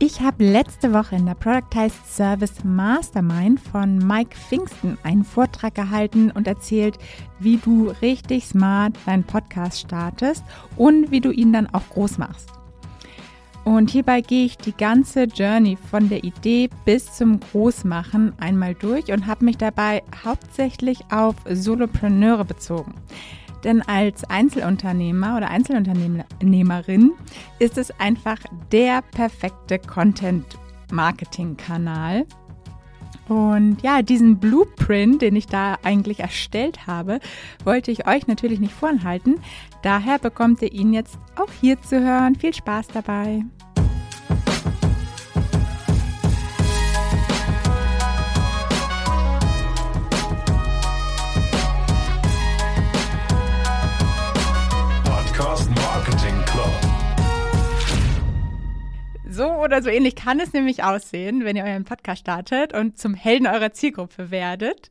Ich habe letzte Woche in der Productized Service Mastermind von Mike Pfingsten einen Vortrag gehalten und erzählt, wie du richtig smart deinen Podcast startest und wie du ihn dann auch groß machst. Und hierbei gehe ich die ganze Journey von der Idee bis zum Großmachen einmal durch und habe mich dabei hauptsächlich auf Solopreneure bezogen. Denn als Einzelunternehmer oder Einzelunternehmerin ist es einfach der perfekte Content-Marketing-Kanal. Und ja, diesen Blueprint, den ich da eigentlich erstellt habe, wollte ich euch natürlich nicht vorenthalten. Daher bekommt ihr ihn jetzt auch hier zu hören. Viel Spaß dabei! So oder so ähnlich kann es nämlich aussehen, wenn ihr euren Podcast startet und zum Helden eurer Zielgruppe werdet,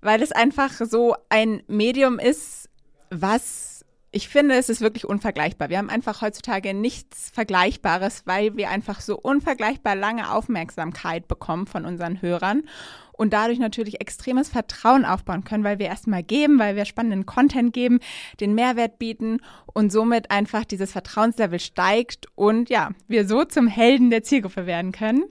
weil es einfach so ein Medium ist, was ich finde, es ist wirklich unvergleichbar. Wir haben einfach heutzutage nichts Vergleichbares, weil wir einfach so unvergleichbar lange Aufmerksamkeit bekommen von unseren Hörern und dadurch natürlich extremes Vertrauen aufbauen können, weil wir erstmal geben, weil wir spannenden Content geben, den Mehrwert bieten und somit einfach dieses Vertrauenslevel steigt und ja, wir so zum Helden der Zielgruppe werden können.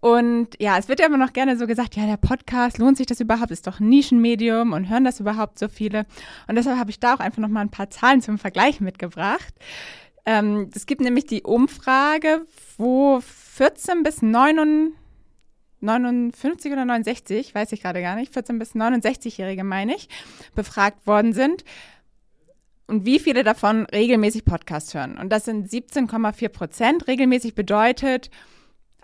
Und ja, es wird ja immer noch gerne so gesagt, ja, der Podcast, lohnt sich das überhaupt? Ist doch ein Nischenmedium und hören das überhaupt so viele? Und deshalb habe ich da auch einfach noch mal ein paar Zahlen zum Vergleich mitgebracht. Ähm, es gibt nämlich die Umfrage, wo 14 bis 59 oder 69, weiß ich gerade gar nicht, 14 bis 69-Jährige meine ich, befragt worden sind. Und wie viele davon regelmäßig Podcast hören? Und das sind 17,4 Prozent. Regelmäßig bedeutet,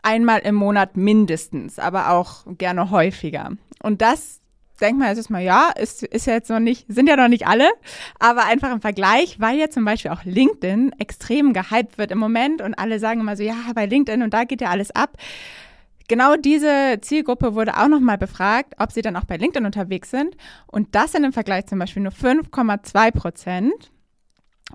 einmal im Monat mindestens, aber auch gerne häufiger. Und das denkt man jetzt mal, ja, ist, ist ja jetzt noch nicht, sind ja noch nicht alle, aber einfach im Vergleich, weil ja zum Beispiel auch LinkedIn extrem gehypt wird im Moment und alle sagen immer so, ja, bei LinkedIn und da geht ja alles ab. Genau diese Zielgruppe wurde auch nochmal befragt, ob sie dann auch bei LinkedIn unterwegs sind. Und das sind im Vergleich zum Beispiel nur 5,2 Prozent.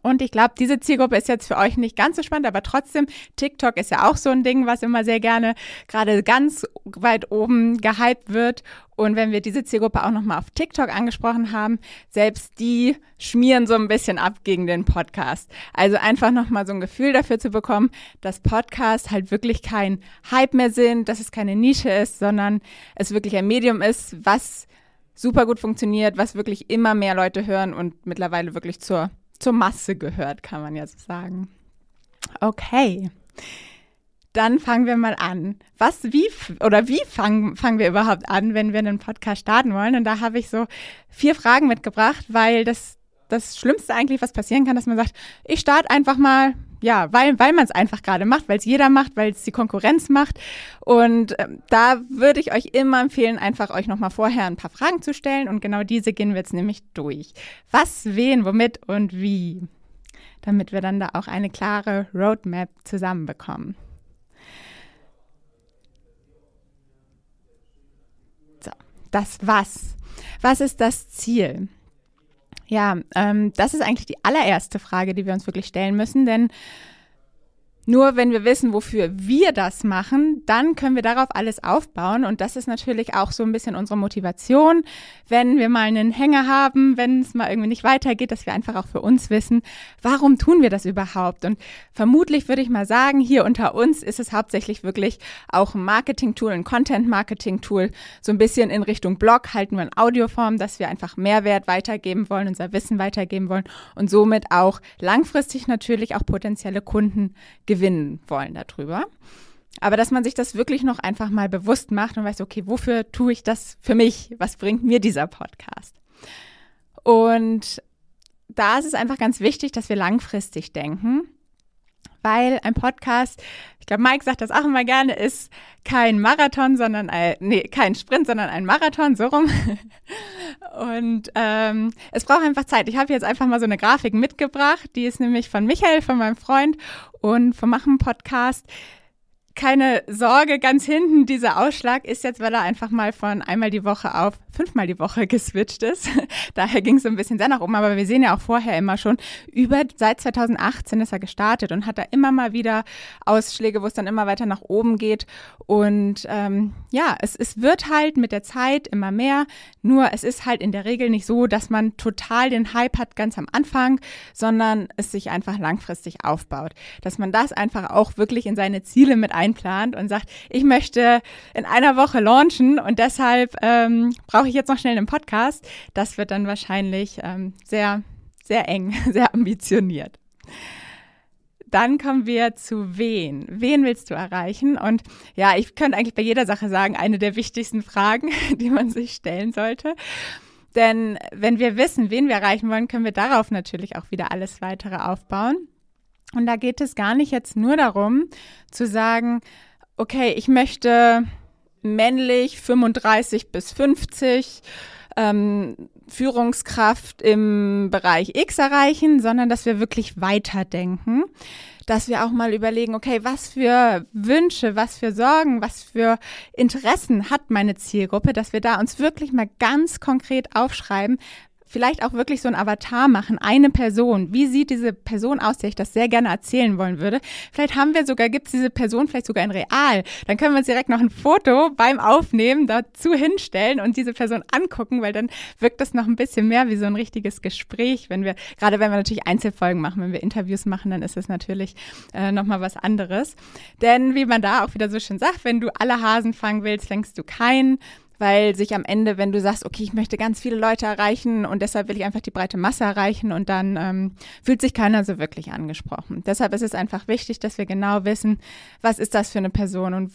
Und ich glaube, diese Zielgruppe ist jetzt für euch nicht ganz so spannend, aber trotzdem, TikTok ist ja auch so ein Ding, was immer sehr gerne gerade ganz weit oben gehypt wird. Und wenn wir diese Zielgruppe auch nochmal auf TikTok angesprochen haben, selbst die schmieren so ein bisschen ab gegen den Podcast. Also einfach nochmal so ein Gefühl dafür zu bekommen, dass Podcasts halt wirklich kein Hype mehr sind, dass es keine Nische ist, sondern es wirklich ein Medium ist, was super gut funktioniert, was wirklich immer mehr Leute hören und mittlerweile wirklich zur zur Masse gehört, kann man ja so sagen. Okay. Dann fangen wir mal an. Was, wie oder wie fangen, fangen wir überhaupt an, wenn wir einen Podcast starten wollen? Und da habe ich so vier Fragen mitgebracht, weil das das Schlimmste eigentlich, was passieren kann, dass man sagt, ich starte einfach mal, ja, weil, weil man es einfach gerade macht, weil es jeder macht, weil es die Konkurrenz macht. Und äh, da würde ich euch immer empfehlen, einfach euch nochmal vorher ein paar Fragen zu stellen. Und genau diese gehen wir jetzt nämlich durch. Was, wen, womit und wie. Damit wir dann da auch eine klare Roadmap zusammenbekommen. So, das was. Was ist das Ziel? Ja, ähm, das ist eigentlich die allererste Frage, die wir uns wirklich stellen müssen, denn nur wenn wir wissen, wofür wir das machen, dann können wir darauf alles aufbauen. Und das ist natürlich auch so ein bisschen unsere Motivation, wenn wir mal einen Hänger haben, wenn es mal irgendwie nicht weitergeht, dass wir einfach auch für uns wissen, warum tun wir das überhaupt? Und vermutlich würde ich mal sagen, hier unter uns ist es hauptsächlich wirklich auch ein Marketing-Tool, ein Content-Marketing-Tool, so ein bisschen in Richtung Blog, halten wir in Audioform, dass wir einfach Mehrwert weitergeben wollen, unser Wissen weitergeben wollen und somit auch langfristig natürlich auch potenzielle Kunden gewinnen wollen darüber. Aber dass man sich das wirklich noch einfach mal bewusst macht und weiß, okay, wofür tue ich das für mich? Was bringt mir dieser Podcast? Und da ist es einfach ganz wichtig, dass wir langfristig denken, weil ein Podcast, ich glaube, Mike sagt das auch immer gerne, ist kein Marathon, sondern ein, nee, kein Sprint, sondern ein Marathon, so rum. Und ähm, es braucht einfach Zeit. Ich habe jetzt einfach mal so eine Grafik mitgebracht, die ist nämlich von Michael, von meinem Freund und vom Machen Podcast. Keine Sorge, ganz hinten, dieser Ausschlag ist jetzt, weil er einfach mal von einmal die Woche auf fünfmal die Woche geswitcht ist. Daher ging es ein bisschen sehr nach oben, aber wir sehen ja auch vorher immer schon, über seit 2018 ist er gestartet und hat da immer mal wieder Ausschläge, wo es dann immer weiter nach oben geht. Und ähm, ja, es, es wird halt mit der Zeit immer mehr, nur es ist halt in der Regel nicht so, dass man total den Hype hat ganz am Anfang, sondern es sich einfach langfristig aufbaut. Dass man das einfach auch wirklich in seine Ziele mit einplant und sagt, ich möchte in einer Woche launchen und deshalb ähm, brauche ich jetzt noch schnell einen Podcast. Das wird dann wahrscheinlich ähm, sehr, sehr eng, sehr ambitioniert. Dann kommen wir zu wen. Wen willst du erreichen? Und ja, ich könnte eigentlich bei jeder Sache sagen, eine der wichtigsten Fragen, die man sich stellen sollte. Denn wenn wir wissen, wen wir erreichen wollen, können wir darauf natürlich auch wieder alles weitere aufbauen. Und da geht es gar nicht jetzt nur darum zu sagen, okay, ich möchte männlich 35 bis 50 ähm, Führungskraft im Bereich X erreichen, sondern dass wir wirklich weiterdenken, dass wir auch mal überlegen, okay, was für Wünsche, was für Sorgen, was für Interessen hat meine Zielgruppe, dass wir da uns wirklich mal ganz konkret aufschreiben, vielleicht auch wirklich so ein Avatar machen, eine Person. Wie sieht diese Person aus, der ich das sehr gerne erzählen wollen würde? Vielleicht haben wir sogar, gibt es diese Person vielleicht sogar in real. Dann können wir uns direkt noch ein Foto beim Aufnehmen dazu hinstellen und diese Person angucken, weil dann wirkt das noch ein bisschen mehr wie so ein richtiges Gespräch, wenn wir, gerade wenn wir natürlich Einzelfolgen machen, wenn wir Interviews machen, dann ist es natürlich äh, nochmal was anderes. Denn wie man da auch wieder so schön sagt, wenn du alle Hasen fangen willst, fängst du keinen weil sich am Ende, wenn du sagst, okay, ich möchte ganz viele Leute erreichen und deshalb will ich einfach die breite Masse erreichen und dann ähm, fühlt sich keiner so wirklich angesprochen. Deshalb ist es einfach wichtig, dass wir genau wissen, was ist das für eine Person und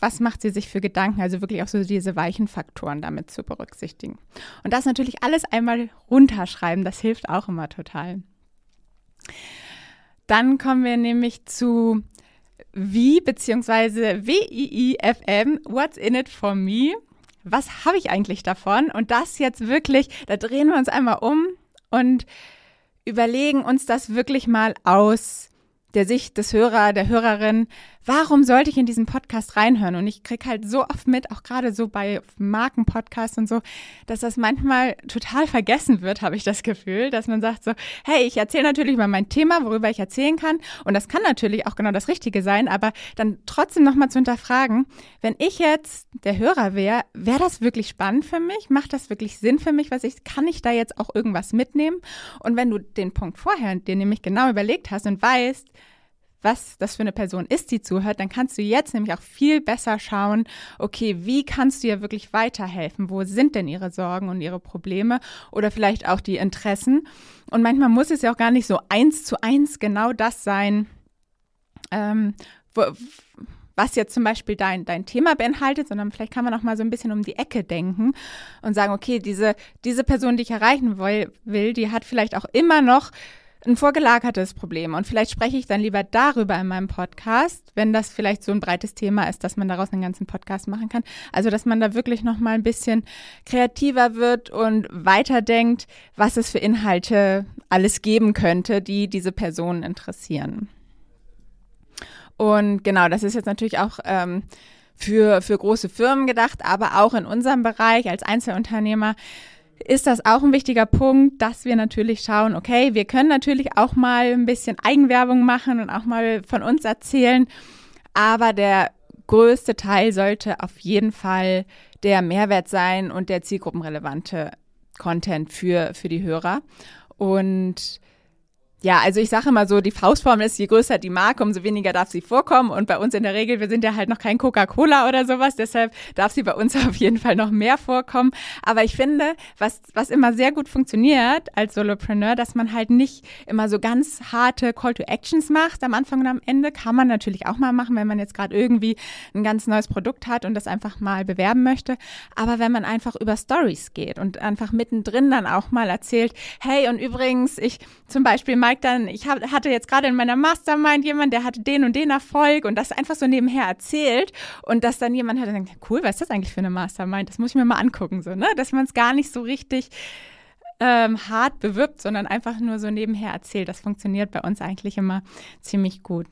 was macht sie sich für Gedanken, also wirklich auch so diese weichen Faktoren damit zu berücksichtigen. Und das natürlich alles einmal runterschreiben, das hilft auch immer total. Dann kommen wir nämlich zu wie beziehungsweise W-I-I-F-M, What's in it for me? Was habe ich eigentlich davon? Und das jetzt wirklich, da drehen wir uns einmal um und überlegen uns das wirklich mal aus der Sicht des Hörer, der Hörerin, warum sollte ich in diesen Podcast reinhören? Und ich kriege halt so oft mit, auch gerade so bei Markenpodcasts und so, dass das manchmal total vergessen wird, habe ich das Gefühl, dass man sagt so, hey, ich erzähle natürlich über mein Thema, worüber ich erzählen kann. Und das kann natürlich auch genau das Richtige sein, aber dann trotzdem nochmal zu hinterfragen, wenn ich jetzt der Hörer wäre, wäre das wirklich spannend für mich? Macht das wirklich Sinn für mich? Was ich, kann ich da jetzt auch irgendwas mitnehmen? Und wenn du den Punkt vorher dir nämlich genau überlegt hast und weißt, was das für eine Person ist, die zuhört, dann kannst du jetzt nämlich auch viel besser schauen, okay, wie kannst du ihr wirklich weiterhelfen? Wo sind denn ihre Sorgen und ihre Probleme oder vielleicht auch die Interessen? Und manchmal muss es ja auch gar nicht so eins zu eins genau das sein, ähm, wo, was jetzt zum Beispiel dein, dein Thema beinhaltet, sondern vielleicht kann man auch mal so ein bisschen um die Ecke denken und sagen, okay, diese, diese Person, die ich erreichen will, will die hat vielleicht auch immer noch ein vorgelagertes Problem. Und vielleicht spreche ich dann lieber darüber in meinem Podcast, wenn das vielleicht so ein breites Thema ist, dass man daraus einen ganzen Podcast machen kann. Also, dass man da wirklich noch mal ein bisschen kreativer wird und weiterdenkt, was es für Inhalte alles geben könnte, die diese Personen interessieren. Und genau, das ist jetzt natürlich auch ähm, für, für große Firmen gedacht, aber auch in unserem Bereich als Einzelunternehmer ist das auch ein wichtiger Punkt, dass wir natürlich schauen, okay, wir können natürlich auch mal ein bisschen Eigenwerbung machen und auch mal von uns erzählen, aber der größte Teil sollte auf jeden Fall der Mehrwert sein und der zielgruppenrelevante Content für, für die Hörer. Und ja, also ich sage immer so, die Faustformel ist, je größer die Marke, umso weniger darf sie vorkommen. Und bei uns in der Regel, wir sind ja halt noch kein Coca-Cola oder sowas, deshalb darf sie bei uns auf jeden Fall noch mehr vorkommen. Aber ich finde, was, was immer sehr gut funktioniert als Solopreneur, dass man halt nicht immer so ganz harte Call to Actions macht am Anfang und am Ende. Kann man natürlich auch mal machen, wenn man jetzt gerade irgendwie ein ganz neues Produkt hat und das einfach mal bewerben möchte. Aber wenn man einfach über Stories geht und einfach mittendrin dann auch mal erzählt, hey, und übrigens, ich zum Beispiel mal Mike dann, ich hab, hatte jetzt gerade in meiner Mastermind jemand, der hatte den und den Erfolg und das einfach so nebenher erzählt und dass dann jemand hat und denkt, cool, was ist das eigentlich für eine Mastermind? Das muss ich mir mal angucken, so, ne? Dass man es gar nicht so richtig ähm, hart bewirbt, sondern einfach nur so nebenher erzählt. Das funktioniert bei uns eigentlich immer ziemlich gut.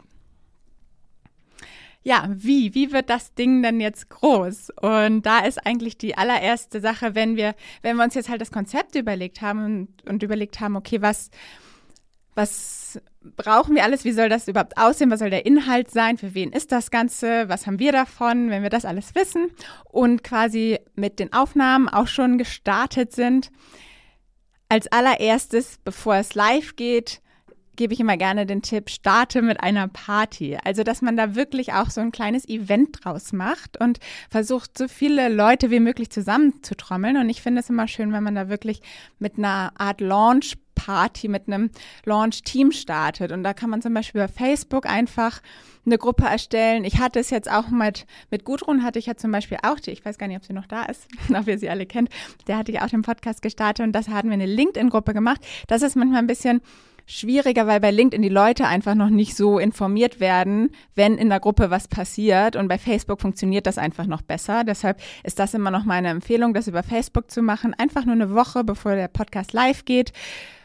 ja, wie? Wie wird das Ding denn jetzt groß? Und da ist eigentlich die allererste Sache, wenn wir, wenn wir uns jetzt halt das Konzept überlegt haben und, und überlegt haben, okay, was, was brauchen wir alles? Wie soll das überhaupt aussehen? Was soll der Inhalt sein? Für wen ist das Ganze? Was haben wir davon, wenn wir das alles wissen und quasi mit den Aufnahmen auch schon gestartet sind? Als allererstes, bevor es live geht, gebe ich immer gerne den Tipp, starte mit einer Party. Also, dass man da wirklich auch so ein kleines Event draus macht und versucht, so viele Leute wie möglich zusammenzutrommeln. Und ich finde es immer schön, wenn man da wirklich mit einer Art Launch Party mit einem Launch-Team startet. Und da kann man zum Beispiel über Facebook einfach eine Gruppe erstellen. Ich hatte es jetzt auch mit, mit Gudrun hatte ich ja zum Beispiel auch die, ich weiß gar nicht, ob sie noch da ist, ob ihr sie alle kennt, der hatte ich auch den Podcast gestartet und das hatten wir eine LinkedIn-Gruppe gemacht. Das ist manchmal ein bisschen schwieriger, weil bei LinkedIn die Leute einfach noch nicht so informiert werden, wenn in der Gruppe was passiert. Und bei Facebook funktioniert das einfach noch besser. Deshalb ist das immer noch meine Empfehlung, das über Facebook zu machen. Einfach nur eine Woche, bevor der Podcast live geht.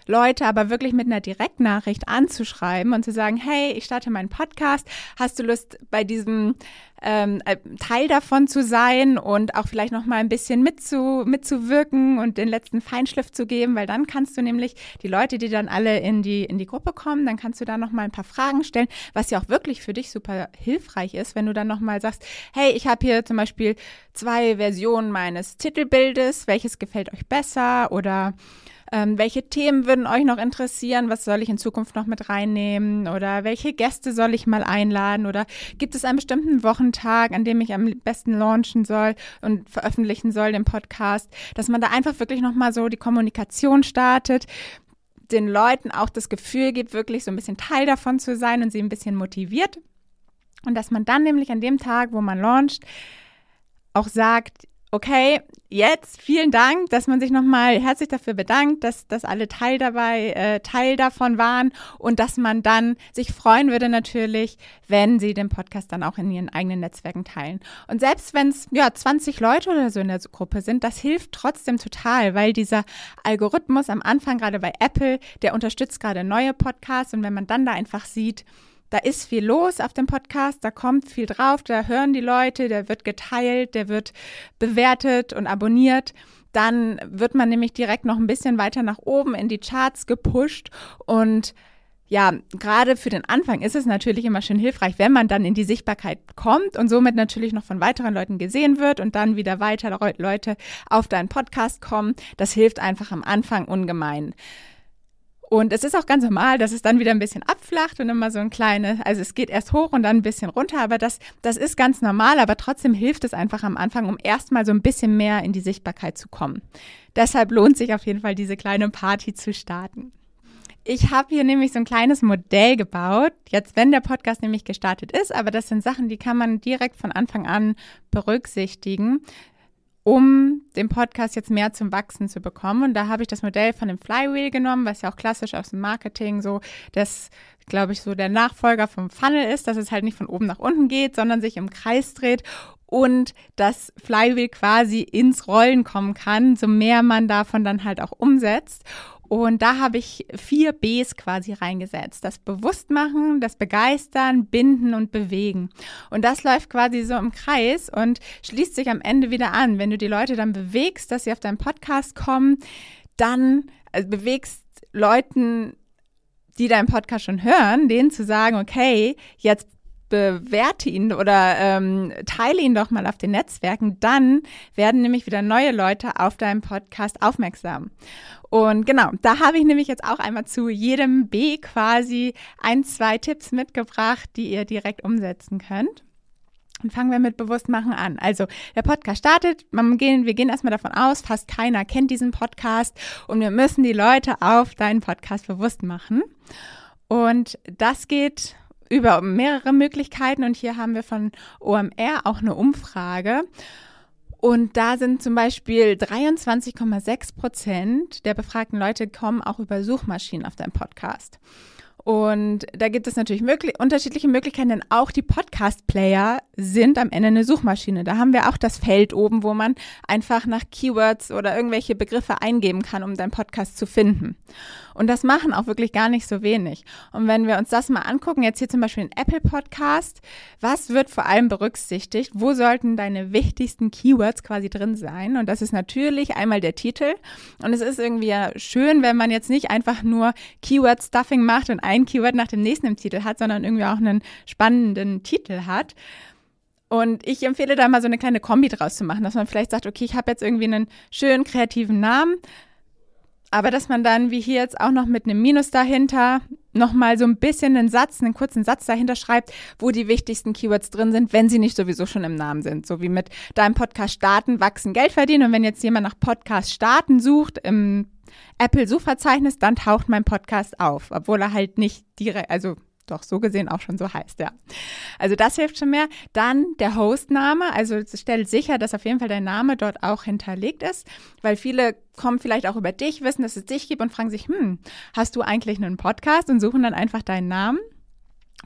Leute aber wirklich mit einer Direktnachricht anzuschreiben und zu sagen, hey, ich starte meinen Podcast, hast du Lust bei diesem ähm, äh, Teil davon zu sein und auch vielleicht noch mal ein bisschen mitzu, mitzuwirken und den letzten Feinschliff zu geben, weil dann kannst du nämlich die Leute, die dann alle in die, in die Gruppe kommen, dann kannst du da noch mal ein paar Fragen stellen, was ja auch wirklich für dich super hilfreich ist, wenn du dann noch mal sagst, hey, ich habe hier zum Beispiel zwei Versionen meines Titelbildes, welches gefällt euch besser oder ähm, welche Themen würden euch noch interessieren? Was soll ich in Zukunft noch mit reinnehmen? Oder welche Gäste soll ich mal einladen? Oder gibt es einen bestimmten Wochentag, an dem ich am besten launchen soll und veröffentlichen soll, den Podcast? Dass man da einfach wirklich nochmal so die Kommunikation startet den Leuten auch das Gefühl gibt, wirklich so ein bisschen Teil davon zu sein und sie ein bisschen motiviert. Und dass man dann nämlich an dem Tag, wo man launcht, auch sagt, okay, jetzt vielen Dank, dass man sich nochmal herzlich dafür bedankt, dass, dass alle Teil dabei, äh, Teil davon waren und dass man dann sich freuen würde natürlich, wenn sie den Podcast dann auch in ihren eigenen Netzwerken teilen. Und selbst wenn es ja 20 Leute oder so in der Gruppe sind, das hilft trotzdem total, weil dieser Algorithmus am Anfang gerade bei Apple, der unterstützt gerade neue Podcasts und wenn man dann da einfach sieht, da ist viel los auf dem Podcast, da kommt viel drauf, da hören die Leute, der wird geteilt, der wird bewertet und abonniert. Dann wird man nämlich direkt noch ein bisschen weiter nach oben in die Charts gepusht und ja, gerade für den Anfang ist es natürlich immer schön hilfreich, wenn man dann in die Sichtbarkeit kommt und somit natürlich noch von weiteren Leuten gesehen wird und dann wieder weiter Leute auf deinen Podcast kommen. Das hilft einfach am Anfang ungemein. Und es ist auch ganz normal, dass es dann wieder ein bisschen abflacht und immer so ein kleines, also es geht erst hoch und dann ein bisschen runter, aber das, das ist ganz normal, aber trotzdem hilft es einfach am Anfang, um erstmal so ein bisschen mehr in die Sichtbarkeit zu kommen. Deshalb lohnt sich auf jeden Fall, diese kleine Party zu starten. Ich habe hier nämlich so ein kleines Modell gebaut, jetzt wenn der Podcast nämlich gestartet ist, aber das sind Sachen, die kann man direkt von Anfang an berücksichtigen um den Podcast jetzt mehr zum Wachsen zu bekommen. Und da habe ich das Modell von dem Flywheel genommen, was ja auch klassisch aus dem Marketing so das, glaube ich, so der Nachfolger vom Funnel ist, dass es halt nicht von oben nach unten geht, sondern sich im Kreis dreht und das Flywheel quasi ins Rollen kommen kann, so mehr man davon dann halt auch umsetzt. Und da habe ich vier Bs quasi reingesetzt. Das Bewusstmachen, das Begeistern, Binden und Bewegen. Und das läuft quasi so im Kreis und schließt sich am Ende wieder an. Wenn du die Leute dann bewegst, dass sie auf deinen Podcast kommen, dann also bewegst Leuten, die deinen Podcast schon hören, denen zu sagen, okay, jetzt bewerte ihn oder ähm, teile ihn doch mal auf den Netzwerken, dann werden nämlich wieder neue Leute auf deinen Podcast aufmerksam. Und genau, da habe ich nämlich jetzt auch einmal zu jedem B quasi ein, zwei Tipps mitgebracht, die ihr direkt umsetzen könnt. Und fangen wir mit Bewusstmachen an. Also der Podcast startet, wir gehen, wir gehen erstmal davon aus, fast keiner kennt diesen Podcast und wir müssen die Leute auf deinen Podcast bewusst machen. Und das geht über mehrere Möglichkeiten und hier haben wir von OMR auch eine Umfrage. Und da sind zum Beispiel 23,6 Prozent der befragten Leute kommen auch über Suchmaschinen auf deinen Podcast. Und da gibt es natürlich möglich unterschiedliche Möglichkeiten, denn auch die Podcast-Player sind am Ende eine Suchmaschine. Da haben wir auch das Feld oben, wo man einfach nach Keywords oder irgendwelche Begriffe eingeben kann, um deinen Podcast zu finden. Und das machen auch wirklich gar nicht so wenig. Und wenn wir uns das mal angucken, jetzt hier zum Beispiel ein Apple Podcast, was wird vor allem berücksichtigt? Wo sollten deine wichtigsten Keywords quasi drin sein? Und das ist natürlich einmal der Titel. Und es ist irgendwie schön, wenn man jetzt nicht einfach nur Keyword-Stuffing macht und ein Keyword nach dem nächsten im Titel hat, sondern irgendwie auch einen spannenden Titel hat. Und ich empfehle da mal so eine kleine Kombi draus zu machen, dass man vielleicht sagt, okay, ich habe jetzt irgendwie einen schönen kreativen Namen, aber dass man dann, wie hier jetzt auch noch mit einem Minus dahinter, nochmal so ein bisschen einen Satz, einen kurzen Satz dahinter schreibt, wo die wichtigsten Keywords drin sind, wenn sie nicht sowieso schon im Namen sind. So wie mit deinem Podcast starten, wachsen, Geld verdienen. Und wenn jetzt jemand nach Podcast starten sucht im Apple-Suchverzeichnis, dann taucht mein Podcast auf, obwohl er halt nicht direkt, also doch so gesehen auch schon so heißt, ja. Also das hilft schon mehr. Dann der Hostname, also stell sicher, dass auf jeden Fall dein Name dort auch hinterlegt ist, weil viele kommen vielleicht auch über dich, wissen, dass es dich gibt und fragen sich, hm, hast du eigentlich einen Podcast und suchen dann einfach deinen Namen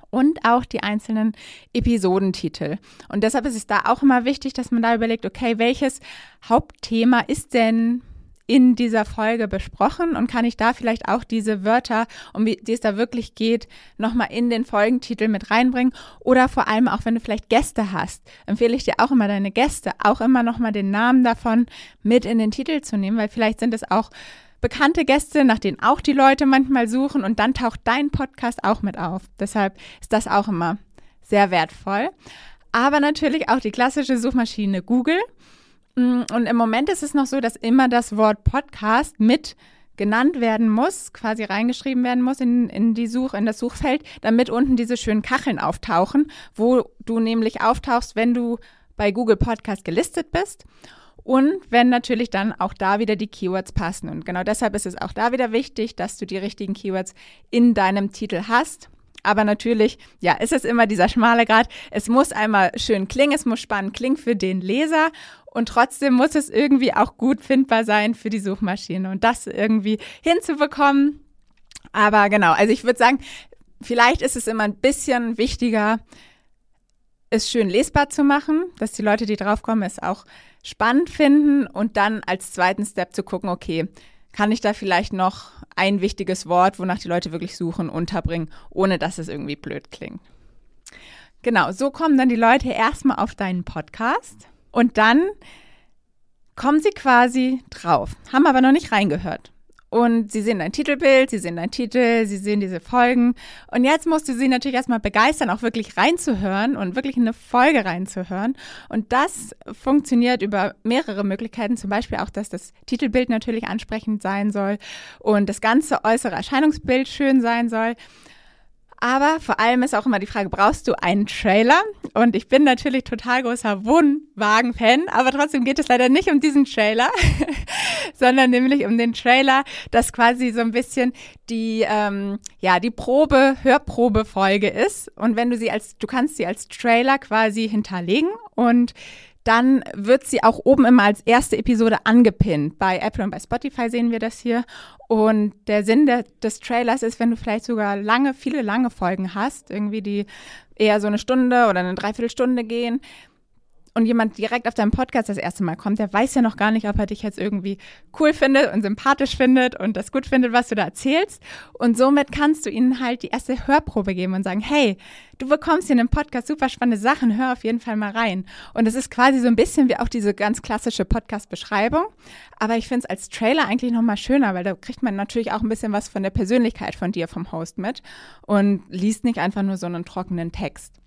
und auch die einzelnen Episodentitel. Und deshalb ist es da auch immer wichtig, dass man da überlegt, okay, welches Hauptthema ist denn in dieser Folge besprochen und kann ich da vielleicht auch diese Wörter, um die es da wirklich geht, nochmal in den Folgentitel mit reinbringen oder vor allem auch, wenn du vielleicht Gäste hast, empfehle ich dir auch immer deine Gäste, auch immer nochmal den Namen davon mit in den Titel zu nehmen, weil vielleicht sind es auch bekannte Gäste, nach denen auch die Leute manchmal suchen und dann taucht dein Podcast auch mit auf. Deshalb ist das auch immer sehr wertvoll. Aber natürlich auch die klassische Suchmaschine Google und im Moment ist es noch so, dass immer das Wort Podcast mit genannt werden muss, quasi reingeschrieben werden muss in, in die Such, in das Suchfeld, damit unten diese schönen Kacheln auftauchen, wo du nämlich auftauchst, wenn du bei Google Podcast gelistet bist. Und wenn natürlich dann auch da wieder die Keywords passen. Und genau deshalb ist es auch da wieder wichtig, dass du die richtigen Keywords in deinem Titel hast. Aber natürlich, ja, ist es immer dieser schmale Grad. Es muss einmal schön klingen, es muss spannend klingen für den Leser und trotzdem muss es irgendwie auch gut findbar sein für die Suchmaschine und das irgendwie hinzubekommen. Aber genau, also ich würde sagen, vielleicht ist es immer ein bisschen wichtiger, es schön lesbar zu machen, dass die Leute, die draufkommen, es auch spannend finden und dann als zweiten Step zu gucken, okay, kann ich da vielleicht noch ein wichtiges Wort, wonach die Leute wirklich suchen, unterbringen, ohne dass es irgendwie blöd klingt. Genau, so kommen dann die Leute erstmal auf deinen Podcast und dann kommen sie quasi drauf, haben aber noch nicht reingehört. Und sie sehen dein Titelbild, sie sehen deinen Titel, sie sehen diese Folgen. Und jetzt musst du sie natürlich erstmal begeistern, auch wirklich reinzuhören und wirklich in eine Folge reinzuhören. Und das funktioniert über mehrere Möglichkeiten. Zum Beispiel auch, dass das Titelbild natürlich ansprechend sein soll und das ganze äußere Erscheinungsbild schön sein soll. Aber vor allem ist auch immer die Frage, brauchst du einen Trailer? Und ich bin natürlich total großer Wohnwagen-Fan, aber trotzdem geht es leider nicht um diesen Trailer, sondern nämlich um den Trailer, das quasi so ein bisschen die, ähm, ja, die Probe, Hörprobe-Folge ist. Und wenn du sie als, du kannst sie als Trailer quasi hinterlegen und dann wird sie auch oben immer als erste Episode angepinnt. Bei Apple und bei Spotify sehen wir das hier. Und der Sinn der, des Trailers ist, wenn du vielleicht sogar lange, viele lange Folgen hast, irgendwie die eher so eine Stunde oder eine Dreiviertelstunde gehen, und jemand direkt auf deinem Podcast das erste Mal kommt, der weiß ja noch gar nicht, ob er dich jetzt irgendwie cool findet und sympathisch findet und das gut findet, was du da erzählst. Und somit kannst du ihnen halt die erste Hörprobe geben und sagen, hey, du bekommst hier in einem Podcast super spannende Sachen, hör auf jeden Fall mal rein. Und es ist quasi so ein bisschen wie auch diese ganz klassische Podcast-Beschreibung. Aber ich finde es als Trailer eigentlich noch mal schöner, weil da kriegt man natürlich auch ein bisschen was von der Persönlichkeit von dir, vom Host mit und liest nicht einfach nur so einen trockenen Text.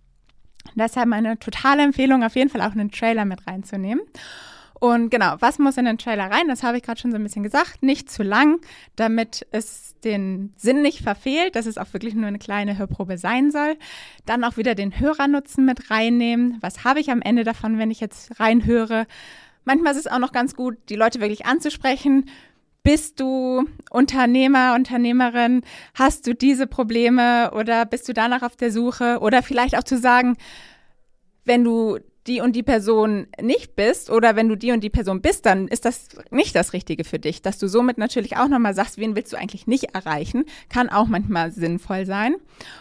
Deshalb meine totale Empfehlung, auf jeden Fall auch einen Trailer mit reinzunehmen. Und genau, was muss in den Trailer rein? Das habe ich gerade schon so ein bisschen gesagt. Nicht zu lang, damit es den Sinn nicht verfehlt, dass es auch wirklich nur eine kleine Hörprobe sein soll. Dann auch wieder den Hörernutzen mit reinnehmen. Was habe ich am Ende davon, wenn ich jetzt reinhöre? Manchmal ist es auch noch ganz gut, die Leute wirklich anzusprechen. Bist du Unternehmer, Unternehmerin? Hast du diese Probleme oder bist du danach auf der Suche? Oder vielleicht auch zu sagen, wenn du die und die Person nicht bist oder wenn du die und die Person bist, dann ist das nicht das Richtige für dich. Dass du somit natürlich auch nochmal sagst, wen willst du eigentlich nicht erreichen, kann auch manchmal sinnvoll sein.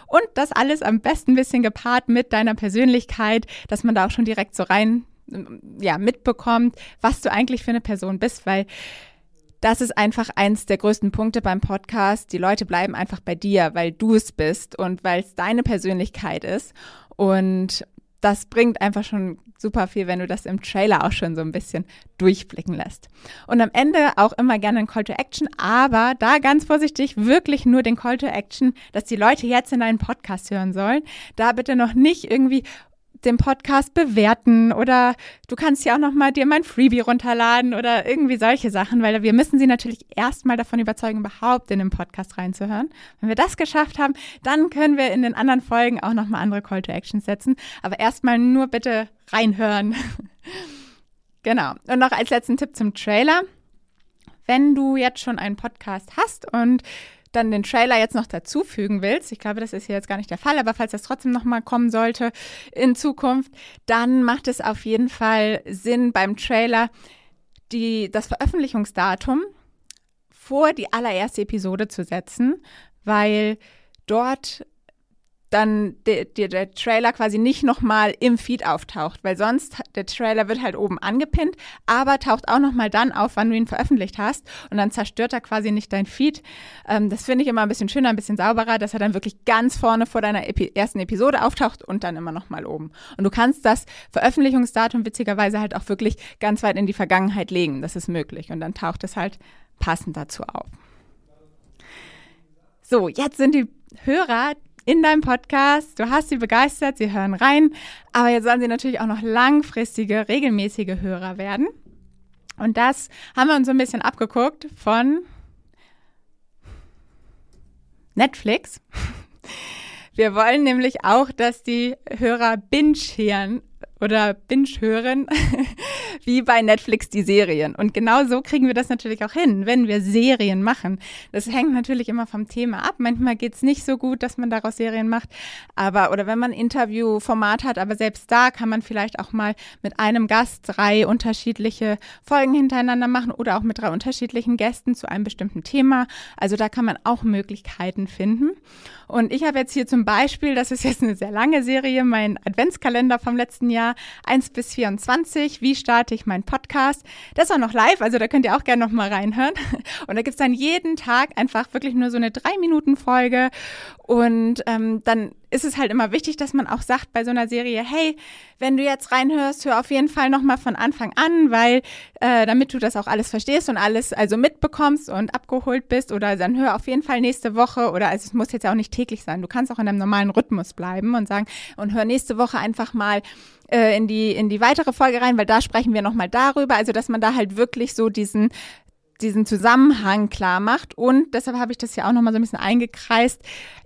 Und das alles am besten ein bisschen gepaart mit deiner Persönlichkeit, dass man da auch schon direkt so rein ja, mitbekommt, was du eigentlich für eine Person bist, weil das ist einfach eins der größten Punkte beim Podcast. Die Leute bleiben einfach bei dir, weil du es bist und weil es deine Persönlichkeit ist. Und das bringt einfach schon super viel, wenn du das im Trailer auch schon so ein bisschen durchblicken lässt. Und am Ende auch immer gerne ein Call to Action, aber da ganz vorsichtig wirklich nur den Call to Action, dass die Leute jetzt in einen Podcast hören sollen. Da bitte noch nicht irgendwie, den Podcast bewerten oder du kannst ja auch noch mal dir mein Freebie runterladen oder irgendwie solche Sachen, weil wir müssen sie natürlich erstmal davon überzeugen, überhaupt in den Podcast reinzuhören. Wenn wir das geschafft haben, dann können wir in den anderen Folgen auch noch mal andere Call to Actions setzen, aber erstmal nur bitte reinhören. genau. Und noch als letzten Tipp zum Trailer. Wenn du jetzt schon einen Podcast hast und dann den Trailer jetzt noch dazufügen willst, ich glaube, das ist hier jetzt gar nicht der Fall, aber falls das trotzdem nochmal kommen sollte in Zukunft, dann macht es auf jeden Fall Sinn beim Trailer die, das Veröffentlichungsdatum vor die allererste Episode zu setzen, weil dort dann der, der, der Trailer quasi nicht nochmal im Feed auftaucht, weil sonst der Trailer wird halt oben angepinnt, aber taucht auch nochmal dann auf, wann du ihn veröffentlicht hast und dann zerstört er quasi nicht dein Feed. Ähm, das finde ich immer ein bisschen schöner, ein bisschen sauberer, dass er dann wirklich ganz vorne vor deiner Epi ersten Episode auftaucht und dann immer nochmal oben. Und du kannst das Veröffentlichungsdatum witzigerweise halt auch wirklich ganz weit in die Vergangenheit legen. Das ist möglich und dann taucht es halt passend dazu auf. So, jetzt sind die Hörer in deinem Podcast. Du hast sie begeistert, sie hören rein, aber jetzt sollen sie natürlich auch noch langfristige, regelmäßige Hörer werden. Und das haben wir uns so ein bisschen abgeguckt von Netflix. Wir wollen nämlich auch, dass die Hörer binge hören oder binge hören, wie bei Netflix die Serien. Und genau so kriegen wir das natürlich auch hin, wenn wir Serien machen. Das hängt natürlich immer vom Thema ab. Manchmal geht es nicht so gut, dass man daraus Serien macht. Aber, oder wenn man Interviewformat hat, aber selbst da kann man vielleicht auch mal mit einem Gast drei unterschiedliche Folgen hintereinander machen oder auch mit drei unterschiedlichen Gästen zu einem bestimmten Thema. Also da kann man auch Möglichkeiten finden. Und ich habe jetzt hier zum Beispiel, das ist jetzt eine sehr lange Serie, mein Adventskalender vom letzten Jahr, 1 bis 24, wie starte ich meinen Podcast. Das ist auch noch live, also da könnt ihr auch gerne noch mal reinhören. Und da gibt es dann jeden Tag einfach wirklich nur so eine 3-Minuten-Folge. Und ähm, dann ist es halt immer wichtig, dass man auch sagt bei so einer Serie, hey, wenn du jetzt reinhörst, hör auf jeden Fall nochmal von Anfang an, weil äh, damit du das auch alles verstehst und alles also mitbekommst und abgeholt bist oder dann hör auf jeden Fall nächste Woche oder also es muss jetzt auch nicht täglich sein. Du kannst auch in einem normalen Rhythmus bleiben und sagen und hör nächste Woche einfach mal äh, in die in die weitere Folge rein, weil da sprechen wir nochmal darüber, also dass man da halt wirklich so diesen diesen Zusammenhang klar macht. Und deshalb habe ich das ja auch nochmal so ein bisschen eingekreist,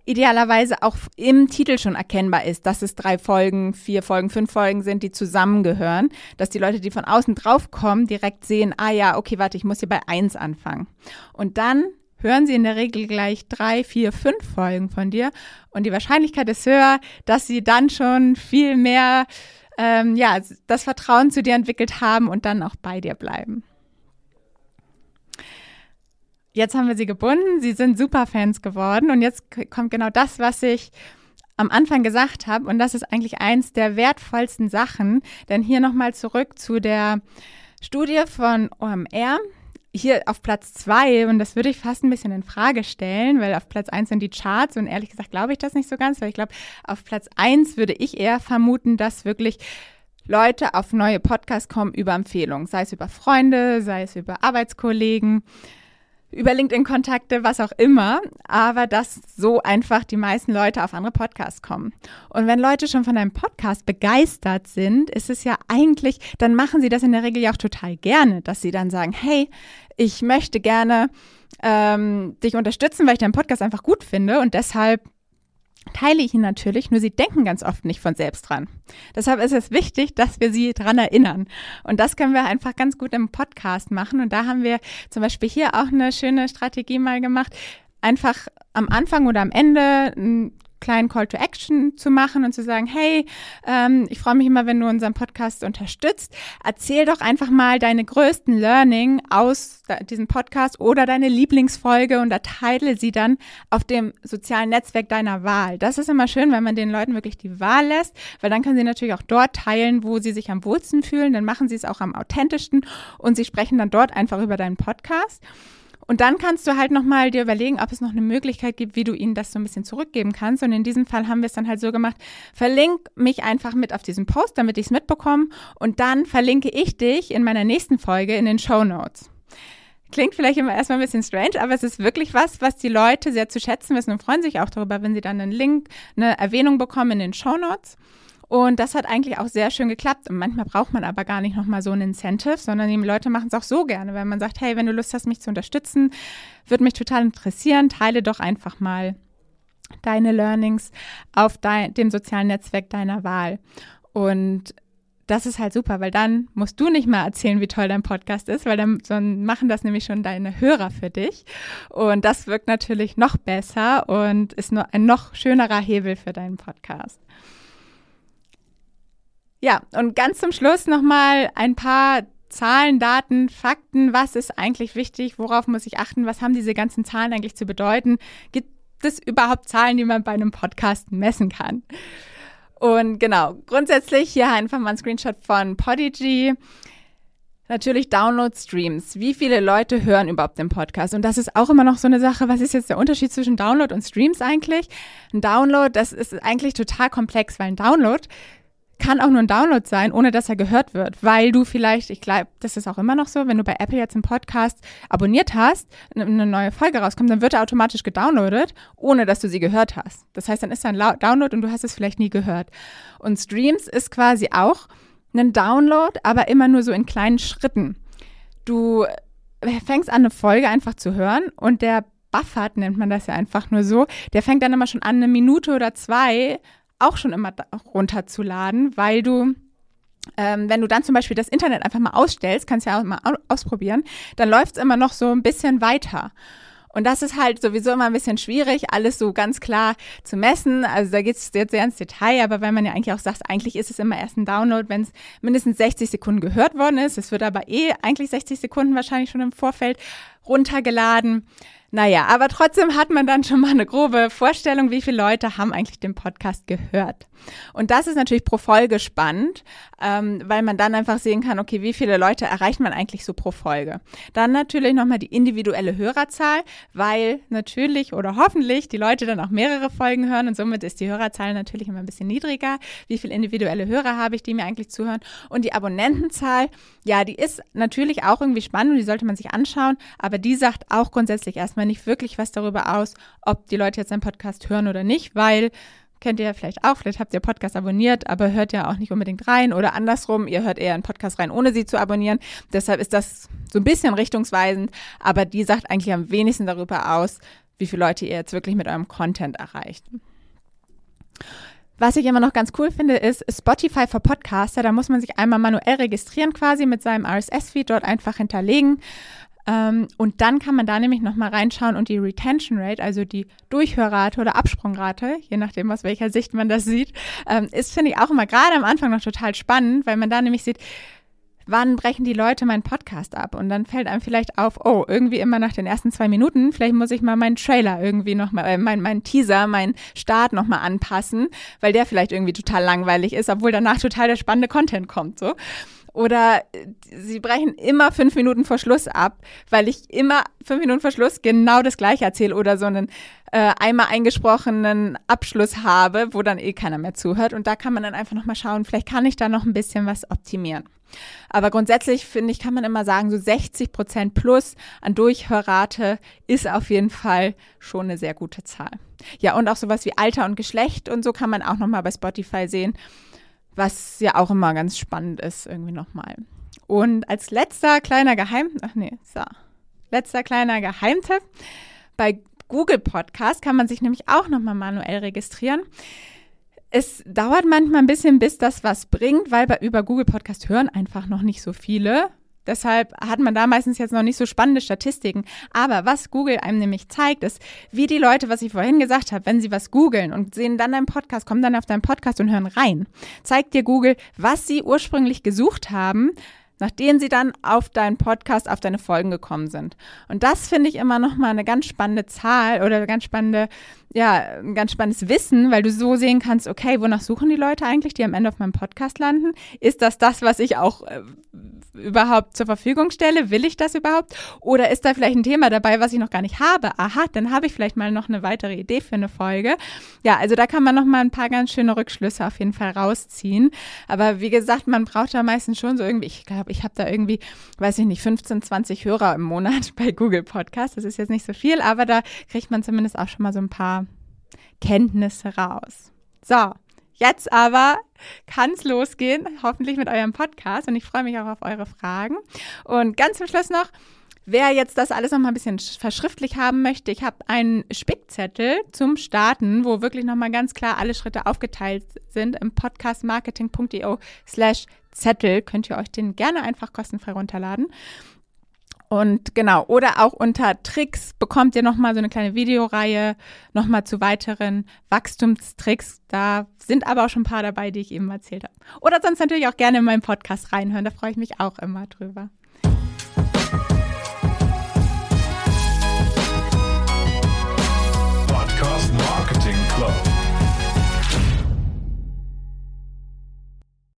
idealerweise auch im Titel schon erkennbar ist, dass es drei Folgen, vier Folgen, fünf Folgen sind, die zusammengehören, dass die Leute, die von außen draufkommen, direkt sehen, ah ja, okay, warte, ich muss hier bei eins anfangen. Und dann hören sie in der Regel gleich drei, vier, fünf Folgen von dir. Und die Wahrscheinlichkeit ist höher, dass sie dann schon viel mehr, ähm, ja, das Vertrauen zu dir entwickelt haben und dann auch bei dir bleiben. Jetzt haben wir sie gebunden, sie sind Superfans geworden und jetzt kommt genau das, was ich am Anfang gesagt habe und das ist eigentlich eins der wertvollsten Sachen, denn hier nochmal zurück zu der Studie von OMR. Hier auf Platz zwei, und das würde ich fast ein bisschen in Frage stellen, weil auf Platz eins sind die Charts und ehrlich gesagt glaube ich das nicht so ganz, weil ich glaube, auf Platz eins würde ich eher vermuten, dass wirklich Leute auf neue Podcasts kommen über Empfehlungen, sei es über Freunde, sei es über Arbeitskollegen über LinkedIn-Kontakte, was auch immer, aber dass so einfach die meisten Leute auf andere Podcasts kommen. Und wenn Leute schon von einem Podcast begeistert sind, ist es ja eigentlich, dann machen sie das in der Regel ja auch total gerne, dass sie dann sagen, hey, ich möchte gerne ähm, dich unterstützen, weil ich deinen Podcast einfach gut finde und deshalb teile ich ihn natürlich, nur sie denken ganz oft nicht von selbst dran. Deshalb ist es wichtig, dass wir sie dran erinnern. Und das können wir einfach ganz gut im Podcast machen. Und da haben wir zum Beispiel hier auch eine schöne Strategie mal gemacht. Einfach am Anfang oder am Ende ein kleinen Call to Action zu machen und zu sagen, hey, ähm, ich freue mich immer, wenn du unseren Podcast unterstützt. Erzähl doch einfach mal deine größten Learning aus diesem Podcast oder deine Lieblingsfolge und erteile sie dann auf dem sozialen Netzwerk deiner Wahl. Das ist immer schön, wenn man den Leuten wirklich die Wahl lässt, weil dann können sie natürlich auch dort teilen, wo sie sich am wohlsten fühlen. Dann machen sie es auch am authentischsten und sie sprechen dann dort einfach über deinen Podcast. Und dann kannst du halt nochmal dir überlegen, ob es noch eine Möglichkeit gibt, wie du ihnen das so ein bisschen zurückgeben kannst. Und in diesem Fall haben wir es dann halt so gemacht, verlink mich einfach mit auf diesen Post, damit ich es mitbekomme. Und dann verlinke ich dich in meiner nächsten Folge in den Show Notes. Klingt vielleicht immer erstmal ein bisschen strange, aber es ist wirklich was, was die Leute sehr zu schätzen wissen und freuen sich auch darüber, wenn sie dann einen Link, eine Erwähnung bekommen in den Show Notes. Und das hat eigentlich auch sehr schön geklappt. Und manchmal braucht man aber gar nicht nochmal so ein Incentive, sondern die Leute machen es auch so gerne, wenn man sagt, hey, wenn du Lust hast, mich zu unterstützen, würde mich total interessieren, teile doch einfach mal deine Learnings auf dein, dem sozialen Netzwerk deiner Wahl. Und das ist halt super, weil dann musst du nicht mal erzählen, wie toll dein Podcast ist, weil dann, dann machen das nämlich schon deine Hörer für dich. Und das wirkt natürlich noch besser und ist nur ein noch schönerer Hebel für deinen Podcast. Ja, und ganz zum Schluss nochmal ein paar Zahlen, Daten, Fakten. Was ist eigentlich wichtig? Worauf muss ich achten? Was haben diese ganzen Zahlen eigentlich zu bedeuten? Gibt es überhaupt Zahlen, die man bei einem Podcast messen kann? Und genau, grundsätzlich hier einfach mal ein Screenshot von Podigy. Natürlich Download-Streams. Wie viele Leute hören überhaupt den Podcast? Und das ist auch immer noch so eine Sache. Was ist jetzt der Unterschied zwischen Download und Streams eigentlich? Ein Download, das ist eigentlich total komplex, weil ein Download kann auch nur ein Download sein, ohne dass er gehört wird, weil du vielleicht, ich glaube, das ist auch immer noch so, wenn du bei Apple jetzt einen Podcast abonniert hast, eine neue Folge rauskommt, dann wird er automatisch gedownloadet, ohne dass du sie gehört hast. Das heißt, dann ist er ein Download und du hast es vielleicht nie gehört. Und Streams ist quasi auch ein Download, aber immer nur so in kleinen Schritten. Du fängst an, eine Folge einfach zu hören und der buffert, nennt man das ja einfach nur so, der fängt dann immer schon an, eine Minute oder zwei auch schon immer runterzuladen, weil du ähm, wenn du dann zum Beispiel das Internet einfach mal ausstellst, kannst ja auch mal ausprobieren, dann läuft es immer noch so ein bisschen weiter. Und das ist halt sowieso immer ein bisschen schwierig, alles so ganz klar zu messen. Also da geht es jetzt sehr ins Detail, aber weil man ja eigentlich auch sagt, eigentlich ist es immer erst ein Download, wenn es mindestens 60 Sekunden gehört worden ist. Es wird aber eh eigentlich 60 Sekunden wahrscheinlich schon im Vorfeld runtergeladen. Naja, aber trotzdem hat man dann schon mal eine grobe Vorstellung, wie viele Leute haben eigentlich den Podcast gehört. Und das ist natürlich pro Folge spannend, ähm, weil man dann einfach sehen kann, okay, wie viele Leute erreicht man eigentlich so pro Folge. Dann natürlich nochmal die individuelle Hörerzahl, weil natürlich oder hoffentlich die Leute dann auch mehrere Folgen hören und somit ist die Hörerzahl natürlich immer ein bisschen niedriger. Wie viele individuelle Hörer habe ich, die mir eigentlich zuhören? Und die Abonnentenzahl, ja, die ist natürlich auch irgendwie spannend und die sollte man sich anschauen, aber die sagt auch grundsätzlich erstmal nicht wirklich was darüber aus, ob die Leute jetzt einen Podcast hören oder nicht, weil kennt ihr ja vielleicht auch, vielleicht habt ihr Podcast abonniert, aber hört ja auch nicht unbedingt rein oder andersrum, ihr hört eher einen Podcast rein, ohne sie zu abonnieren. Deshalb ist das so ein bisschen richtungsweisend, aber die sagt eigentlich am wenigsten darüber aus, wie viele Leute ihr jetzt wirklich mit eurem Content erreicht. Was ich immer noch ganz cool finde, ist Spotify für Podcaster. Da muss man sich einmal manuell registrieren quasi mit seinem RSS-Feed dort einfach hinterlegen. Ähm, und dann kann man da nämlich nochmal reinschauen und die Retention Rate, also die Durchhörrate oder Absprungrate, je nachdem, aus welcher Sicht man das sieht, ähm, ist, finde ich, auch immer gerade am Anfang noch total spannend, weil man da nämlich sieht, wann brechen die Leute meinen Podcast ab? Und dann fällt einem vielleicht auf, oh, irgendwie immer nach den ersten zwei Minuten, vielleicht muss ich mal meinen Trailer irgendwie nochmal, äh, mein, Teaser, meinen Start nochmal anpassen, weil der vielleicht irgendwie total langweilig ist, obwohl danach total der spannende Content kommt, so. Oder äh, sie brechen immer fünf Minuten vor Schluss ab, weil ich immer fünf Minuten vor Schluss genau das gleiche erzähle oder so einen äh, einmal eingesprochenen Abschluss habe, wo dann eh keiner mehr zuhört. Und da kann man dann einfach nochmal schauen, vielleicht kann ich da noch ein bisschen was optimieren. Aber grundsätzlich finde ich, kann man immer sagen, so 60 Prozent plus an Durchhörrate ist auf jeden Fall schon eine sehr gute Zahl. Ja, und auch sowas wie Alter und Geschlecht und so kann man auch nochmal bei Spotify sehen was ja auch immer ganz spannend ist, irgendwie nochmal. Und als letzter kleiner Geheim, ach nee, so, letzter kleiner Geheimtipp, bei Google Podcast kann man sich nämlich auch nochmal manuell registrieren. Es dauert manchmal ein bisschen, bis das was bringt, weil bei über Google Podcast hören einfach noch nicht so viele. Deshalb hat man da meistens jetzt noch nicht so spannende Statistiken. Aber was Google einem nämlich zeigt, ist, wie die Leute, was ich vorhin gesagt habe, wenn sie was googeln und sehen dann deinen Podcast, kommen dann auf deinen Podcast und hören rein, zeigt dir Google, was sie ursprünglich gesucht haben, nachdem sie dann auf deinen Podcast, auf deine Folgen gekommen sind. Und das finde ich immer nochmal eine ganz spannende Zahl oder eine ganz spannende, ja, ein ganz spannendes Wissen, weil du so sehen kannst, okay, wonach suchen die Leute eigentlich, die am Ende auf meinem Podcast landen? Ist das das, was ich auch äh, überhaupt zur Verfügung stelle? Will ich das überhaupt? Oder ist da vielleicht ein Thema dabei, was ich noch gar nicht habe? Aha, dann habe ich vielleicht mal noch eine weitere Idee für eine Folge. Ja, also da kann man noch mal ein paar ganz schöne Rückschlüsse auf jeden Fall rausziehen. Aber wie gesagt, man braucht da meistens schon so irgendwie, ich glaube, ich habe da irgendwie, weiß ich nicht, 15, 20 Hörer im Monat bei Google Podcast. Das ist jetzt nicht so viel, aber da kriegt man zumindest auch schon mal so ein paar Kenntnisse raus. So, Jetzt aber kann es losgehen, hoffentlich mit eurem Podcast. Und ich freue mich auch auf eure Fragen. Und ganz zum Schluss noch, wer jetzt das alles noch mal ein bisschen verschriftlich haben möchte, ich habe einen Spickzettel zum Starten, wo wirklich noch mal ganz klar alle Schritte aufgeteilt sind im podcastmarketing.io slash Zettel. Könnt ihr euch den gerne einfach kostenfrei runterladen. Und genau, oder auch unter Tricks bekommt ihr nochmal so eine kleine Videoreihe, nochmal zu weiteren Wachstumstricks. Da sind aber auch schon ein paar dabei, die ich eben erzählt habe. Oder sonst natürlich auch gerne in meinen Podcast reinhören, da freue ich mich auch immer drüber. Podcast Marketing Club.